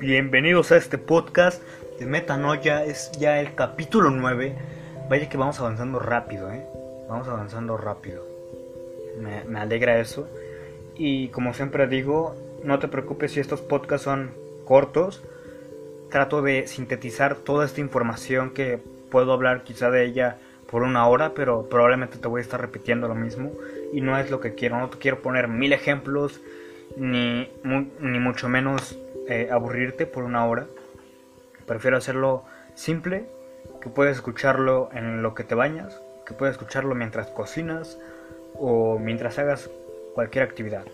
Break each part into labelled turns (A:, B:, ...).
A: Bienvenidos a este podcast de Metanoia, es ya el capítulo 9. Vaya que vamos avanzando rápido, ¿eh? Vamos avanzando rápido. Me, me alegra eso. Y como siempre digo, no te preocupes si estos podcasts son cortos. Trato de sintetizar toda esta información que puedo hablar quizá de ella por una hora, pero probablemente te voy a estar repitiendo lo mismo. Y no es lo que quiero, no te quiero poner mil ejemplos, ni, ni mucho menos eh, aburrirte por una hora. Prefiero hacerlo simple, que puedes escucharlo en lo que te bañas, que puedes escucharlo mientras cocinas o mientras hagas cualquier actividad.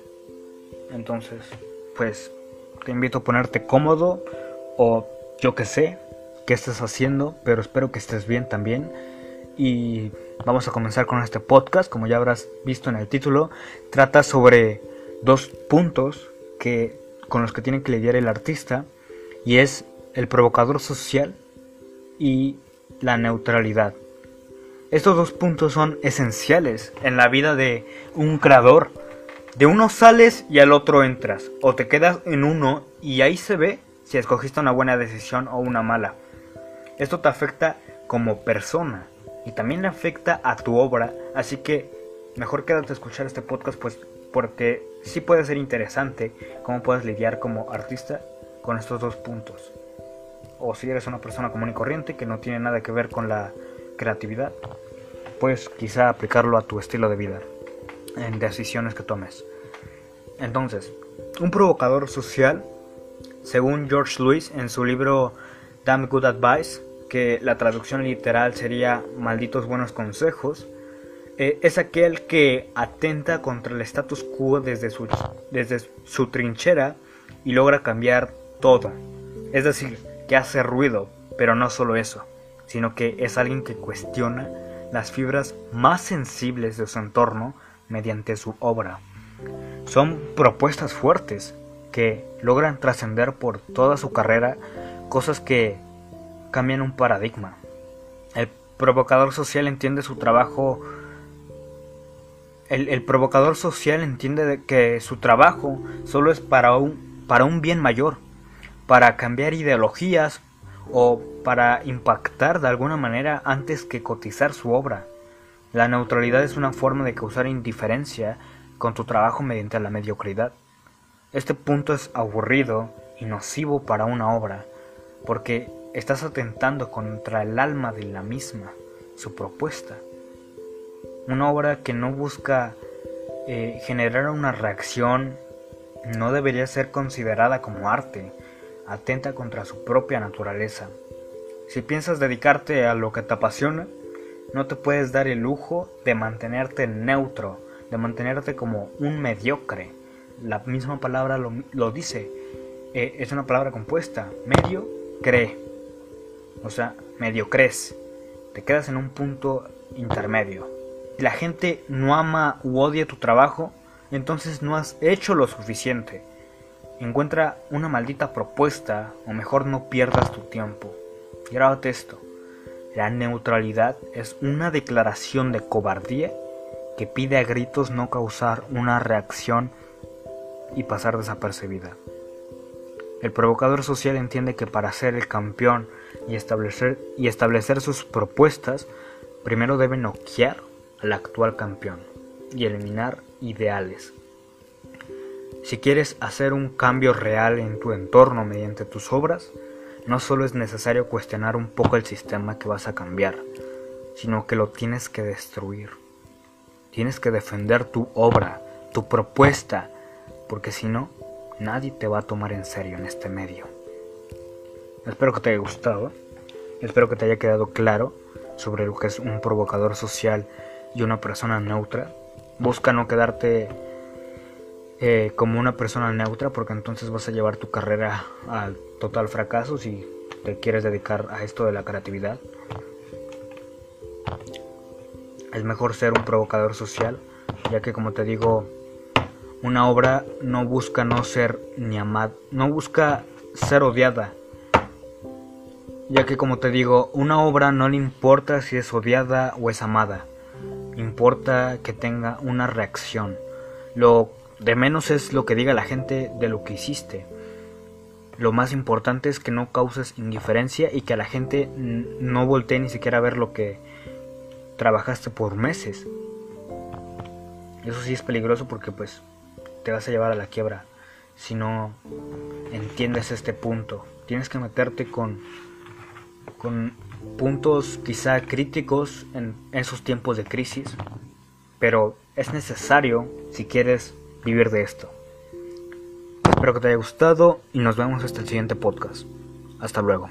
A: Entonces, pues te invito a ponerte cómodo o yo que sé qué estés haciendo, pero espero que estés bien también. Y vamos a comenzar con este podcast, como ya habrás visto en el título, trata sobre dos puntos que con los que tiene que lidiar el artista y es el provocador social y la neutralidad. Estos dos puntos son esenciales en la vida de un creador. De uno sales y al otro entras, o te quedas en uno y ahí se ve si escogiste una buena decisión o una mala. Esto te afecta como persona y también afecta a tu obra, así que mejor quédate a escuchar este podcast pues porque sí puede ser interesante cómo puedes lidiar como artista con estos dos puntos. O si eres una persona común y corriente que no tiene nada que ver con la creatividad, puedes quizá aplicarlo a tu estilo de vida en decisiones que tomes. Entonces, un provocador social, según George Lewis en su libro Damn Good Advice, que la traducción literal sería Malditos Buenos Consejos, eh, es aquel que atenta contra el status quo desde su, desde su trinchera y logra cambiar todo. Es decir, que hace ruido, pero no solo eso, sino que es alguien que cuestiona las fibras más sensibles de su entorno mediante su obra. Son propuestas fuertes que logran trascender por toda su carrera cosas que cambian un paradigma. El provocador social entiende su trabajo el, provocador social entiende que su trabajo solo es para un, para un bien mayor, para cambiar ideologías o para impactar de alguna manera antes que cotizar su obra. La neutralidad es una forma de causar indiferencia con tu trabajo mediante la mediocridad. Este punto es aburrido y nocivo para una obra, porque estás atentando contra el alma de la misma, su propuesta. Una obra que no busca eh, generar una reacción no debería ser considerada como arte, atenta contra su propia naturaleza. Si piensas dedicarte a lo que te apasiona, no te puedes dar el lujo de mantenerte neutro, de mantenerte como un mediocre. La misma palabra lo, dice, eh, es una palabra compuesta, medio cree, o sea, mediocres, te quedas en un punto intermedio la gente no ama u odia tu trabajo, entonces no has hecho lo suficiente. Encuentra una maldita propuesta o mejor no pierdas tu tiempo. Grábate esto. La neutralidad es una declaración de cobardía que pide a gritos no causar una reacción y pasar desapercibida. El provocador social entiende que para ser el campeón y establecer, sus propuestas, primero debe noquear al actual campeón y eliminar ideales. Si quieres hacer un cambio real en tu entorno mediante tus obras, no solo es necesario cuestionar un poco el sistema que vas a cambiar, sino que lo tienes que destruir. Tienes que defender tu obra, tu propuesta, porque si no, nadie te va a tomar en serio en este medio. Espero que te haya gustado, espero que te haya quedado claro sobre lo que es un provocador social y una persona neutra. Busca no quedarte eh, como una persona neutra porque entonces vas a llevar tu carrera al total fracaso si te quieres dedicar a esto de la creatividad. Es mejor ser un provocador social, ya que como te digo, una obra no busca no ser ni amada, no busca ser odiada. Ya que como te digo, una obra no le importa si es odiada o es amada, importa que tenga una reacción. Lo de menos es lo que diga la gente de lo que hiciste. Lo más importante es que no causes indiferencia y que a la gente no voltee ni siquiera a ver lo que trabajaste por meses. Eso sí es peligroso porque pues te vas a llevar a la quiebra si no entiendes este punto. Tienes que meterte con con puntos quizá críticos en esos tiempos de crisis, pero es necesario si quieres vivir de esto. Espero que te haya gustado y nos vemos hasta el siguiente podcast. Hasta luego.